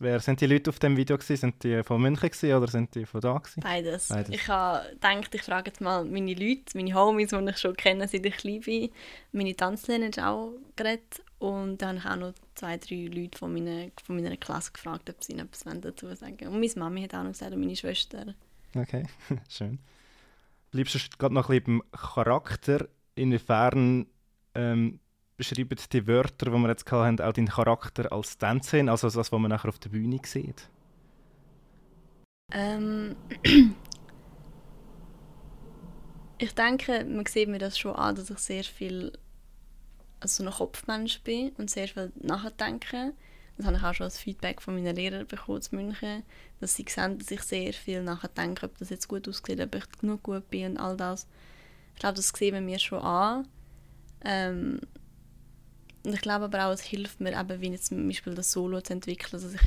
wer sind die Leute auf dem Video gewesen? Sind die von München gewesen oder sind die von da gewesen? Beides. Beides. Ich habe gedacht, ich frage jetzt mal meine Leute, meine Homies, die ich schon kenne, seit ich klein bin. Meine Tanzlehrerin hat auch geredet und dann habe ich auch noch zwei, drei Leute von meiner, von meiner Klasse gefragt, ob sie etwas dazu sagen wollen. Und meine Mami hat auch noch gesagt und meine Schwester. Okay, [LAUGHS] schön. Bleibst du gerade noch ein bisschen beim Charakter? Inwiefern ähm, beschreiben die Wörter, die wir jetzt hatten, auch deinen Charakter als Tänzerin, also das, was man nachher auf der Bühne sieht? Ähm, [CLEARS THROAT] ich denke, man sieht mir das schon an, dass ich sehr viel also so ein Kopfmensch bin und sehr viel nachdenke. Das habe ich auch schon als Feedback von meinen Lehrern bekommen in München, dass sie sehen, dass ich sehr viel nachdenke, ob das jetzt gut aussieht, ob ich genug gut bin und all das. Ich glaube, das sehen wir mir schon an. Ähm, und ich glaube aber auch, es hilft mir eben, wie jetzt zum Beispiel das Solo zu entwickeln, dass ich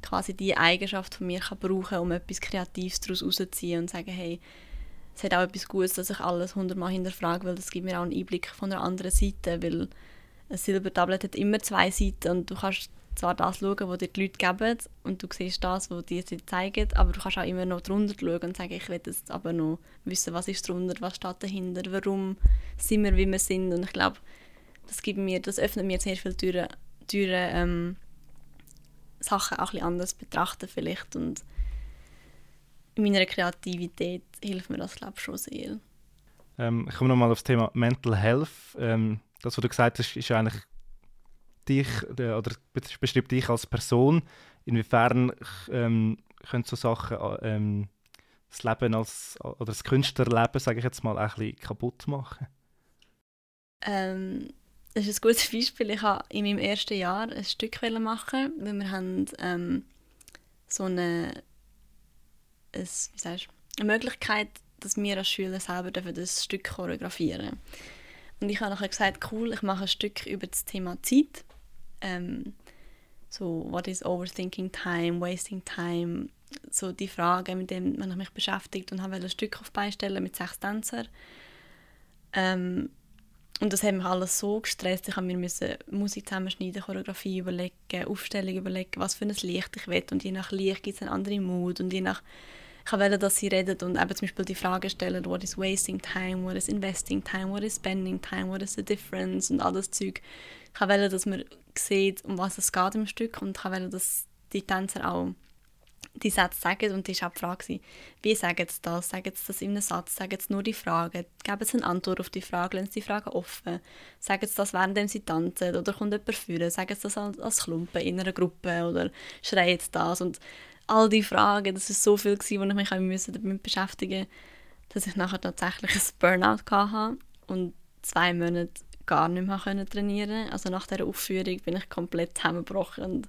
quasi die Eigenschaft von mir kann brauchen um etwas Kreatives daraus rauszuziehen und sagen, hey, es hat auch etwas Gutes, dass ich alles hundertmal hinterfrage, weil das gibt mir auch einen Einblick von einer anderen Seite, weil ein Silbertablett hat immer zwei Seiten und du kannst zwar das schauen, was dir die Leute geben und du siehst das, was dir sie zeigen, aber du kannst auch immer noch drunter schauen und sagen, ich will jetzt aber noch wissen, was ist drunter, was steht dahinter, warum sind wir, wie wir sind und ich glaube, das gibt mir, das öffnet mir sehr viele Türen, Türen ähm, Sachen auch ein bisschen anders betrachten vielleicht und in meiner Kreativität hilft mir das glaube ich schon sehr. Ähm, ich komme nochmal auf das Thema Mental Health. Ähm, das, was du gesagt hast, ist eigentlich dich äh, oder beschreibt dich als Person. Inwiefern ähm, können so Sachen äh, ähm, das Leben als oder das Künstlerleben, sage ich jetzt mal, ein bisschen kaputt machen? Ähm, das ist ein gutes Beispiel. Ich habe in meinem ersten Jahr ein Stück machen, weil wir haben ähm, so eine, ein, wie sagst, eine Möglichkeit, dass wir als Schüler selber das Stück choreografieren Und ich habe nachher gesagt, cool, ich mache ein Stück über das Thema Zeit. Ähm, so, what is overthinking time, wasting time, so die Fragen, mit denen man mich beschäftigt und habe ein Stück auf beistellen mit sechs Tänzern. Ähm, und das hat mich alles so gestresst. Ich mir Musik zusammenschneiden, Choreografie überlegen, Aufstellung überlegen, was für ein Licht ich will. Und je nach Licht gibt es einen anderen Mut. Und je nach ich wollte, dass sie reden und eben zum Beispiel die Frage stellen, what is wasting time, what is investing time, what is spending time, what is the difference und all das Zeug. Ich wollte, dass man sieht, um was es geht im Stück und ich wollte, dass die Tänzer auch die Sätze sagen und die war auch die Frage, wie sagen sie das? Sagen sie das in einem Satz? Sagen sie nur die Frage? Geben sie eine Antwort auf die Frage? Lassen sie die Frage offen? Sagen sie das, während sie tanzen? Oder kommt jemand führen? Sagen sie das als Klumpen in einer Gruppe? Oder schreien sie das? Und all die Fragen, das war so viel, wo ich mich damit beschäftigen musste, dass ich nachher tatsächlich ein Burnout hatte und zwei Monate gar nicht mehr trainieren. Also nach dieser Aufführung bin ich komplett zusammengebrochen und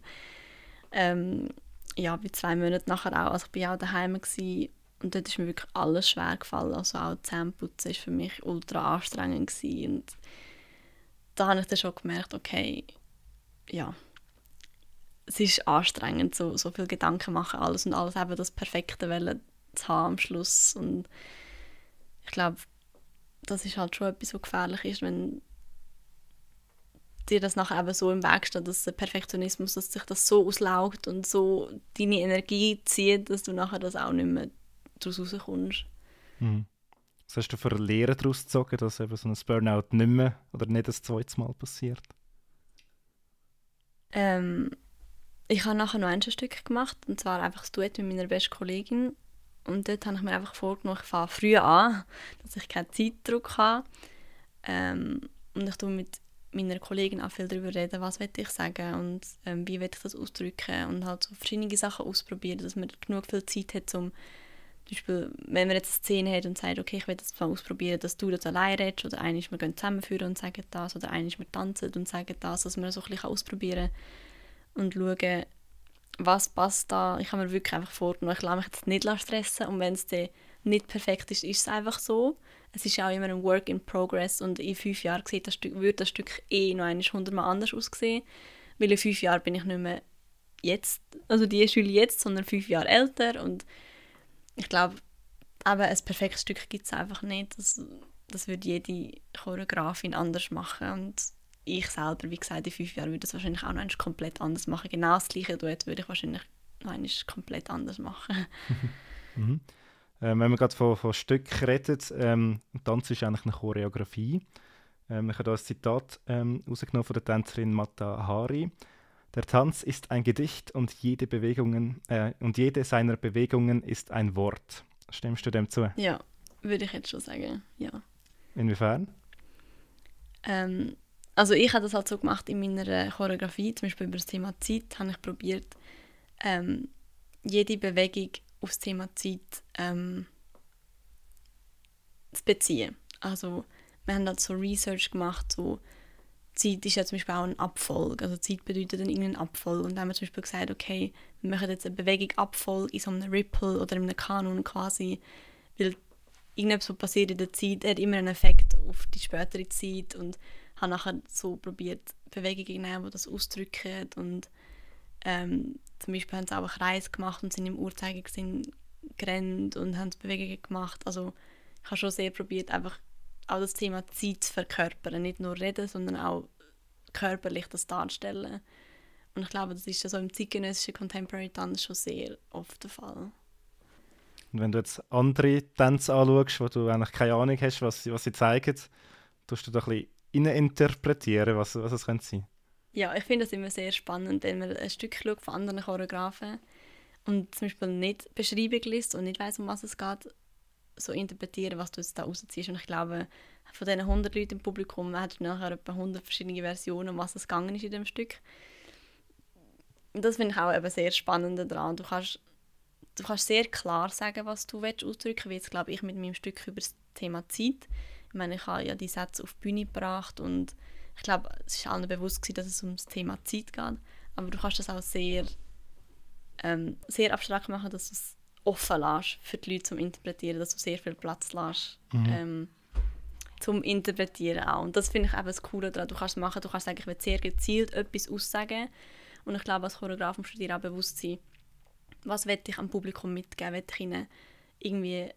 ähm, ja, bei zwei Monaten nachher auch, also ich war auch daheim und dort ist mir wirklich alles schwer gefallen, also auch Zähneputzen war für mich ultra anstrengend und da habe ich dann schon gemerkt, okay, ja, es ist anstrengend, so, so viel Gedanken machen, alles und alles eben das perfekte Welle zu haben am Schluss und ich glaube, das ist halt schon etwas, was gefährlich ist, wenn dir das nachher eben so im Weg steht, dass der Perfektionismus, dass sich das so auslaugt und so deine Energie zieht, dass du nachher das auch nicht mehr daraus rauskommst. Mhm. Was hast du für Lehren daraus gezogen, dass eben so ein Burnout nicht mehr oder nicht das zweite Mal passiert? Ähm, ich habe nachher noch ein Stück gemacht, und zwar einfach das Duett mit meiner besten Kollegin. Und dort habe ich mir einfach vorgenommen, ich fange früh an, dass ich keinen Zeitdruck habe. Ähm, und ich tue mit meiner Kollegin auch viel darüber reden, was will ich sagen und ähm, wie will ich das ausdrücken und halt so verschiedene Sachen ausprobieren, dass man genug viel Zeit hat, um zum Beispiel, wenn man jetzt eine Szene hat und sagt, okay, ich will das mal ausprobieren, dass du das allein redest oder eigentlich wir gehen zusammenführen und sagen das oder eigentlich wir tanzen und sagen das, dass man so ein bisschen ausprobieren und schauen, was passt da. Ich habe mir wirklich einfach vorgenommen, ich lasse mich jetzt nicht stressen. Und wenn es dann nicht perfekt ist, ist es einfach so. Es ist auch immer ein Work in Progress. Und in fünf Jahren sieht das Stück, wird das Stück eh noch einmal hundertmal anders aussehen, weil in fünf Jahren bin ich nicht mehr jetzt, also die Schule jetzt, sondern fünf Jahre älter. Und ich glaube, aber ein perfektes Stück gibt es einfach nicht. Das, das würde jede Choreografin anders machen. Und ich selber, wie gesagt, in fünf Jahren würde das wahrscheinlich auch noch komplett anders machen. Genau das gleiche Duett würde ich wahrscheinlich noch komplett anders machen. [LAUGHS] mhm. Ähm, wenn man gerade von, von Stück redet, ähm, Tanz ist eigentlich eine Choreografie. Ähm, ich habe hier ein Zitat ähm, rausgenommen von der Tänzerin Mata Hari. Der Tanz ist ein Gedicht und jede, Bewegungen, äh, und jede seiner Bewegungen ist ein Wort. Stimmst du dem zu? Ja, würde ich jetzt schon sagen, ja. Inwiefern? Ähm, also ich habe das halt so gemacht in meiner Choreografie, zum Beispiel über das Thema Zeit, habe ich probiert, ähm, jede Bewegung auf das Thema Zeit ähm, zu beziehen. Also wir haben halt so Research gemacht, so Zeit ist ja zum Beispiel auch ein Abfolg, also Zeit bedeutet dann irgendein Abfolg und dann haben wir zum Beispiel gesagt, okay, wir machen jetzt eine Bewegung Abfolg in so einem Ripple oder in einem Kanon quasi, weil irgendetwas, was passiert in der Zeit, hat immer einen Effekt auf die spätere Zeit. Und habe nachher so probiert, Bewegungen nehmen, die das ausdrücken und Ähm, zum Beispiel haben sie auch einen Kreis gemacht und sind im Uhrzeigersinn gerannt und haben Bewegungen gemacht. Also ich habe schon sehr probiert, einfach auch das Thema Zeit zu verkörpern. Nicht nur reden, sondern auch körperlich das darstellen. Und ich glaube, das ist ja so im zeitgenössischen Contemporary Tanz schon sehr oft der Fall. Und wenn du jetzt andere Tänze anschaust, wo du eigentlich keine Ahnung hast, was, was sie zeigen, tust du da ein bisschen interpretieren, was, was es könnte sein Ja, ich finde das immer sehr spannend, wenn man ein Stück schaut von anderen Choreografen und zum Beispiel nicht Beschreibung liest und nicht weiß, um was es geht, so interpretieren, was du jetzt da rausziehst. Und ich glaube, von diesen 100 Leuten im Publikum hat du nachher etwa 100 verschiedene Versionen, um was es gegangen ist in dem Stück. Und das finde ich auch eben sehr spannend daran. Du kannst, du kannst sehr klar sagen, was du willst ausdrücken wie jetzt glaube ich mit meinem Stück über das Thema Zeit. Ich meine, ich habe ja die Sätze auf die Bühne gebracht und ich glaube, es war allen bewusst, gewesen, dass es um das Thema Zeit geht. Aber du kannst das auch sehr, ähm, sehr abstrakt machen, dass du es offen lässt für die Leute zum Interpretieren, dass du sehr viel Platz lässt mhm. ähm, zum Interpretieren auch. Und das finde ich eben das Coole daran. Du kannst es machen, du kannst sagen, ich will sehr gezielt etwas aussagen und ich glaube, als Choreograf musst du dir auch bewusst sein, was will ich am Publikum mitgeben, will ich ihnen irgendwie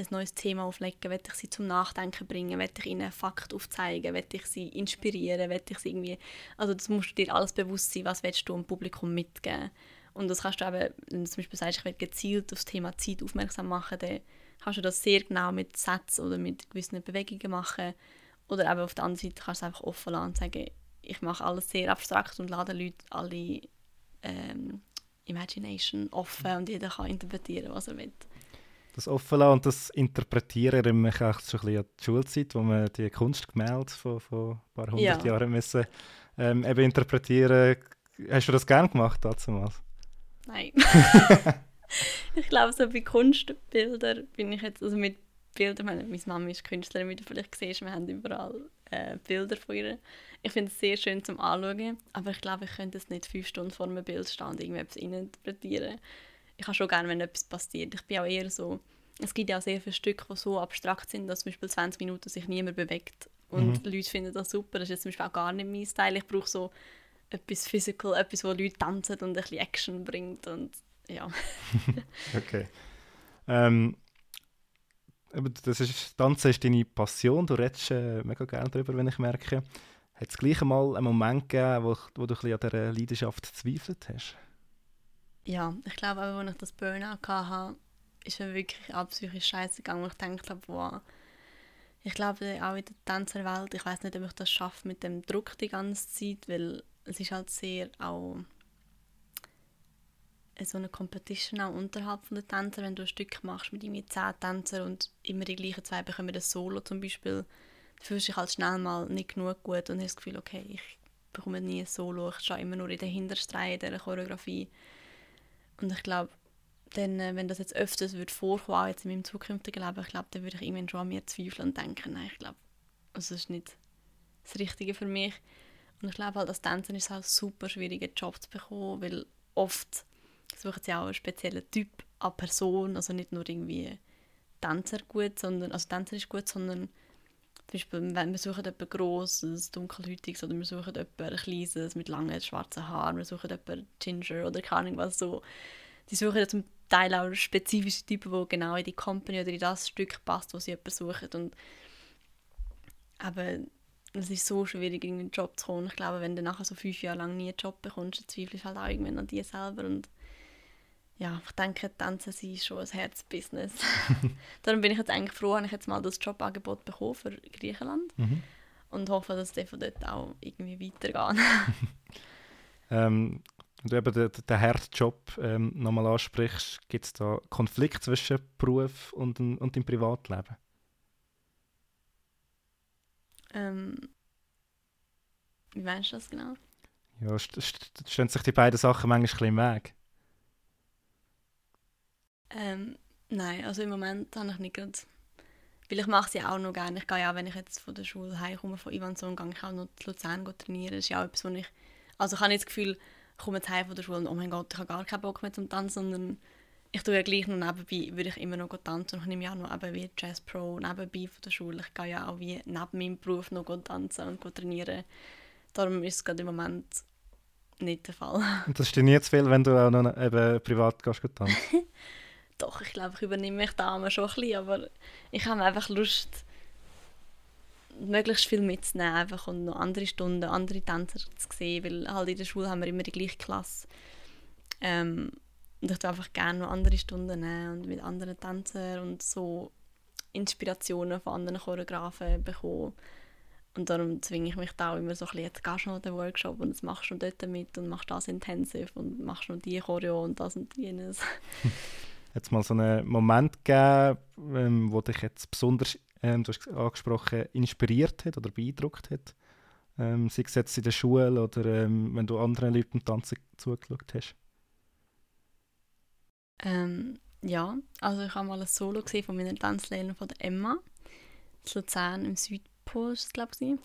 ein neues Thema auflegen, will ich sie zum Nachdenken bringen, will ich ihnen Fakt aufzeigen, will ich sie inspirieren, will ich sie irgendwie, also das musst du dir alles bewusst sein, was willst du am Publikum mitgeben. Und das kannst du eben, wenn du zum Beispiel sagst, ich will gezielt auf das Thema Zeit aufmerksam machen, dann kannst du das sehr genau mit Sätzen oder mit gewissen Bewegungen machen. Oder eben auf der anderen Seite kannst du es einfach offen lassen und sagen, ich mache alles sehr abstrakt und lade Leute alle ähm, Imagination offen und jeder kann interpretieren, was er will. Das Offenlassen und das Interpretieren erinnert mich auch so ein bisschen an die Schulzeit, wo man die Kunstgemälde von, von ein paar hundert ja. Jahren müssen, ähm, eben interpretieren Hast du das gerne gemacht damals? Nein. [LAUGHS] ich glaube, so bei Kunstbildern bin ich jetzt, also mit Bildern, meine, meine Mama ist Künstlerin, wie du vielleicht siehst, wir haben überall äh, Bilder von ihr. Ich finde es sehr schön zum Anschauen, aber ich glaube, ich könnte es nicht fünf Stunden vor einem Bild stehen und irgendetwas interpretieren. Ich habe schon gerne, wenn etwas passiert. Ich bin auch eher so, es gibt ja auch sehr viele Stücke, die so abstrakt sind, dass zum Beispiel 20 Minuten sich niemand bewegt. Und mhm. Leute finden das super. Das ist jetzt zum Beispiel auch gar nicht mein Style. Ich brauche so etwas physical, etwas, wo Leute tanzen und ein bisschen Action bringt. Und ja. [LAUGHS] okay. Ähm, das ist, Tanzen ist deine Passion, du redest äh, mega gerne darüber, wenn ich merke. Hat es gleich einmal einen Moment gegeben, wo, wo du ein an dieser Leidenschaft zweifelt hast? Ja, ich glaube, als ich das Burnout hatte, ist mir wirklich auch scheiße gegangen. Ich denke, wow, ich glaube auch in der Tänzerwelt, ich weiß nicht, ob ich das schaffe mit dem Druck die ganze Zeit, weil es ist halt sehr auch so eine Competition auch unterhalb von den Tänzern, wenn du ein Stück machst mit irgendwie zehn Tänzern und immer die gleichen zwei bekommen das Solo zum Beispiel, dann fühlst du dich halt schnell mal nicht genug gut und hast das Gefühl, okay, ich bekomme nie ein Solo, ich stehe immer nur in der hintersten Reihe dieser Choreografie. Und ich glaube, dann, äh, wenn das jetzt öfters würde vorkommen, auch jetzt in meinem zukünftigen Leben, ich glaube, dann würde ich irgendwann schon an mir zweifeln und denken, nein, ich glaube, das ist nicht das Richtige für mich. Und ich glaube halt, als Tänzer ist es auch super schwierig, einen Job zu bekommen, weil oft suchen sie auch einen speziellen Typ an Person, also nicht nur irgendwie Tänzer gut, sondern, also Tänzer ist gut, sondern Beispiel, wenn wir suchen jemanden Grosses, Dunkelhäutiges oder wir suchen jemanden Kleines mit langen schwarzen Haaren, wir suchen jemanden Ginger oder keine Ahnung was so. Die suchen zum Teil auch spezifische Typen, die genau in die Company oder in das Stück passt, was sie jemanden suchen. Und aber es ist so schwierig, in einen Job zu kommen. Ich glaube, wenn du nachher so fünf Jahre lang nie einen Job bekommst, dann zweifelst du halt auch irgendwann an dir selber und ja, ich denke, Tanzen ist schon ein Herzbusiness. [LAUGHS] Darum bin ich jetzt eigentlich froh, dass ich jetzt mal das Jobangebot bekommen für Griechenland mhm. und hoffe, dass es von dort auch irgendwie weitergeht. [LAUGHS] ähm, wenn du eben den, den Herzjob ähm, nochmal ansprichst, gibt es da Konflikt zwischen Beruf und, und dem Privatleben? Ähm, wie meinst du das genau? Ja, st st stehen sich die beiden Sachen manchmal ein bisschen im Weg? Ähm, nein, also im Moment habe ich nicht gerade... Weil ich mache sie auch noch gerne. Ich gehe ja auch, wenn ich jetzt von der Schule heimkomme, von Ivanson, gehe ich auch noch zu Luzern trainieren. Das ist ja auch etwas, wo ich... Also ich habe nicht das Gefühl, ich komme jetzt heim von der Schule und oh mein Gott, ich habe gar keinen Bock mehr zum Tanzen, sondern ich tue ja gleich noch nebenbei, würde ich immer noch tanzen und ich nehme ja auch noch eben wie Jazz Pro nebenbei von der Schule. Ich gehe ja auch wie neben meinem Beruf noch tanzen und trainieren. Darum ist es gerade im Moment nicht der Fall. Und das ist dir nie zu viel, wenn du auch noch eben privat gehst tanzen? [LAUGHS] Doch, ich glaube, ich übernehme mich da schon ein bisschen, aber ich habe einfach Lust, möglichst viel mitzunehmen einfach und noch andere Stunden, andere Tänzer zu sehen, weil halt in der Schule haben wir immer die gleiche Klasse. Ähm, und ich würde einfach gerne noch andere Stunden nehmen und mit anderen Tänzern und so Inspirationen von anderen Choreografen bekommen. Und darum zwinge ich mich da auch immer so ein bisschen, jetzt gehst du noch den Workshop und jetzt machst du dort mit und machst das intensiv und machst noch die Choreo und das und jenes. [LAUGHS] Jetzt mal so einen Moment gegeben, ähm, wo dich jetzt besonders, ähm, du hast angesprochen, inspiriert hat oder beeindruckt hat? Ähm, sei es jetzt in der Schule oder ähm, wenn du anderen Leuten Tanzen zugeschaut hast? Ähm, ja, also ich habe mal ein Solo gesehen von meiner Tanzlehrerin von der Emma, in Luzern im Südpol, glaube ich.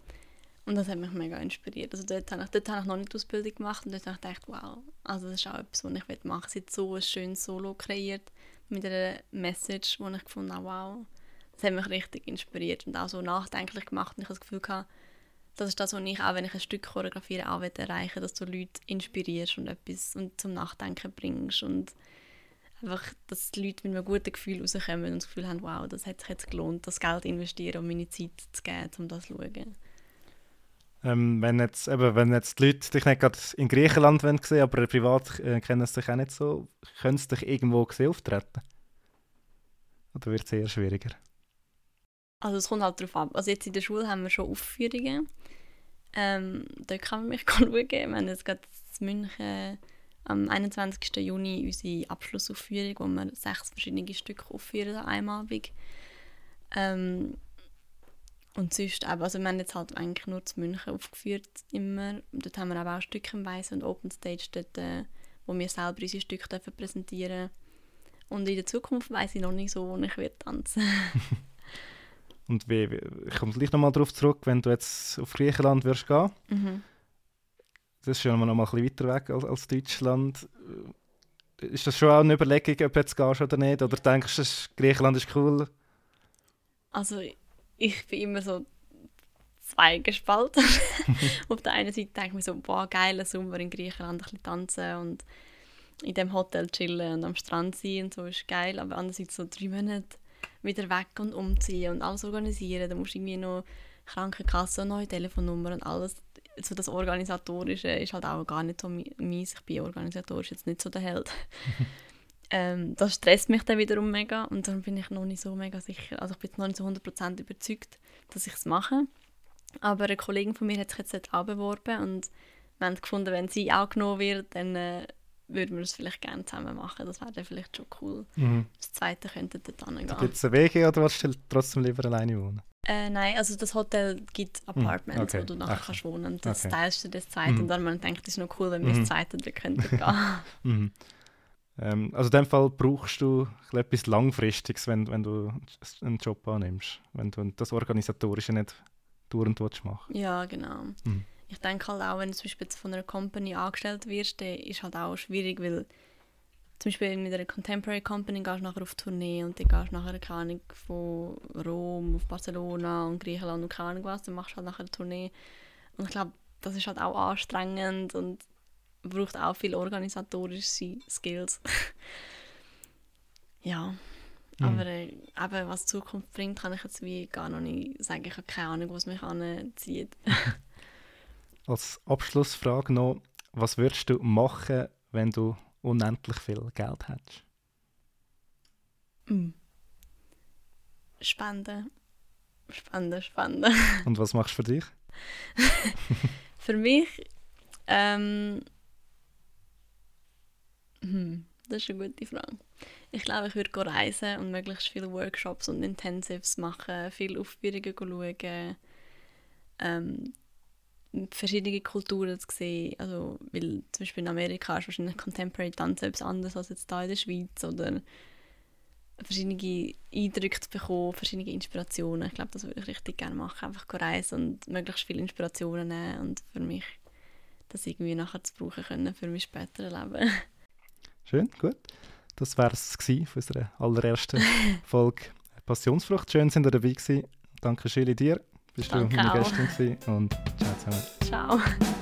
Und das hat mich mega inspiriert. Also dort habe ich, dort habe ich noch nicht die Ausbildung gemacht und dort habe ich gedacht, wow, also das ist auch etwas, was ich machen will. Sie hat so ein schönes Solo kreiert mit einer Message, wo ich gefunden habe, wow, das hat mich richtig inspiriert und auch so nachdenklich gemacht und ich habe das Gefühl gehabt, das ist das, was ich auch, wenn ich ein Stück choreografiere, auch erreichen dass du Leute inspirierst und etwas und zum Nachdenken bringst und einfach, dass die Leute mit einem guten Gefühl rauskommen und das Gefühl haben, wow, das hat sich jetzt gelohnt, das Geld investieren und meine Zeit zu geben, um das zu schauen. Ähm, wenn, jetzt, eben, wenn jetzt die Leute dich nicht gerade in Griechenland sehen aber privat äh, kennen sie dich auch nicht so, können sie dich irgendwo sehen auftreten? Oder wird es eher schwieriger? Also es kommt halt darauf ab. Also jetzt in der Schule haben wir schon Aufführungen. Ähm, da kann man mich [LAUGHS] schauen. Wir haben jetzt gerade in München am 21. Juni unsere Abschlussaufführung, wo wir sechs verschiedene Stücke aufführen an einem Abend. Ähm, und sonst auch, also wir haben jetzt halt eigentlich nur zu München aufgeführt immer. Dort haben wir aber auch Weißen und Open Stage, dort, äh, wo wir selber unsere Stücke dürfen präsentieren Und in der Zukunft weiß ich noch nicht so, wo ich werde tanzen [LAUGHS] Und wie, ich komme gleich nochmal darauf zurück, wenn du jetzt auf Griechenland wirst gehen. Mhm. Das ist ja noch mal ein bisschen weiter weg als, als Deutschland. Ist das schon auch eine Überlegung, ob du jetzt gehst oder nicht? Oder denkst du, Griechenland ist cool? Also ich bin immer so zweigespalten. [LAUGHS] Auf der einen Seite denke ich mir so, boah, geiler Sommer in Griechenland, ein bisschen tanzen und in dem Hotel chillen und am Strand sein und so ist geil. Aber andererseits so drei Monate wieder weg und umziehen und alles organisieren. Da musst du irgendwie noch Krankenkasse und neue Telefonnummer und alles. So das Organisatorische ist halt auch gar nicht so meins. Ich bin organisatorisch jetzt nicht so der Held. [LAUGHS] ähm, das stresst mich dann wiederum mega und dann bin ich noch nicht so mega sicher. Also ich bin jetzt noch nicht so 100% überzeugt, dass ich es mache. Aber eine Kollegin von mir hat sich jetzt auch beworben und wir haben gefunden, wenn sie auch genommen wird, dann äh, würden wir es vielleicht gerne zusammen machen. Das wäre dann vielleicht schon cool. Mhm. Das zweite könnte dann gehen. Gibt es eine Wege oder willst du trotzdem lieber alleine wohnen? Äh, nein, also das Hotel gibt hm, Apartments, okay. wo du nachher Ach. kannst wohnen. Das okay. teilst du das zweite mhm. und dann man denkt, es ist noch cool, wenn wir mhm. das zweite da könnten gehen. [LAUGHS] mhm. Ähm, also in dem Fall brauchst du etwas Langfristiges, wenn, wenn du einen Job annimmst, wenn du das Organisatorische nicht dauernd machen Ja, genau. Mhm. Ich denke halt auch, wenn du zum Beispiel von einer Company angestellt wirst, dann ist halt auch schwierig, weil zum Beispiel mit einer Contemporary Company gehst du nachher auf Tournee und dann gehst du nachher, keine Ahnung, von Rom auf Barcelona und Griechenland und keine Ahnung was, dann machst du halt nachher eine Tournee. Und ich glaube, das ist halt auch anstrengend und braucht auch viel organisatorische Skills. [LAUGHS] ja. Mhm. Aber äh, eben, was die Zukunft bringt, kann ich jetzt wie gar noch nicht sagen. Ich habe keine Ahnung, was mich anzieht. [LAUGHS] Als Abschlussfrage noch, was würdest du machen, wenn du unendlich viel Geld hättest? Mm. Spenden. Spenden, spenden. Und was machst du für dich? [LAUGHS] für mich? Ähm, hm, das ist eine gute Frage. Ich glaube, ich würde reisen und möglichst viele Workshops und Intensives machen, viele Aufführungen schauen, ähm, verschiedene Kulturen zu sehen. Also, weil zum Beispiel in Amerika ist wahrscheinlich Contemporary Tanz etwas anderes als jetzt hier in der Schweiz. Oder verschiedene Eindrücke zu bekommen, verschiedene Inspirationen. Ich glaube, das würde ich richtig gerne machen. Einfach reisen und möglichst viele Inspirationen nehmen und für mich das irgendwie nachher zu brauchen können für mein späteres Leben. [LAUGHS] Schön, gut. Das wäre es von unserer allerersten [LAUGHS] Folge Passionsfrucht. Schön, dass ihr dabei gewesen. Danke, Schili, dir bist Danke du meine Gästin und ciao zusammen. Ciao.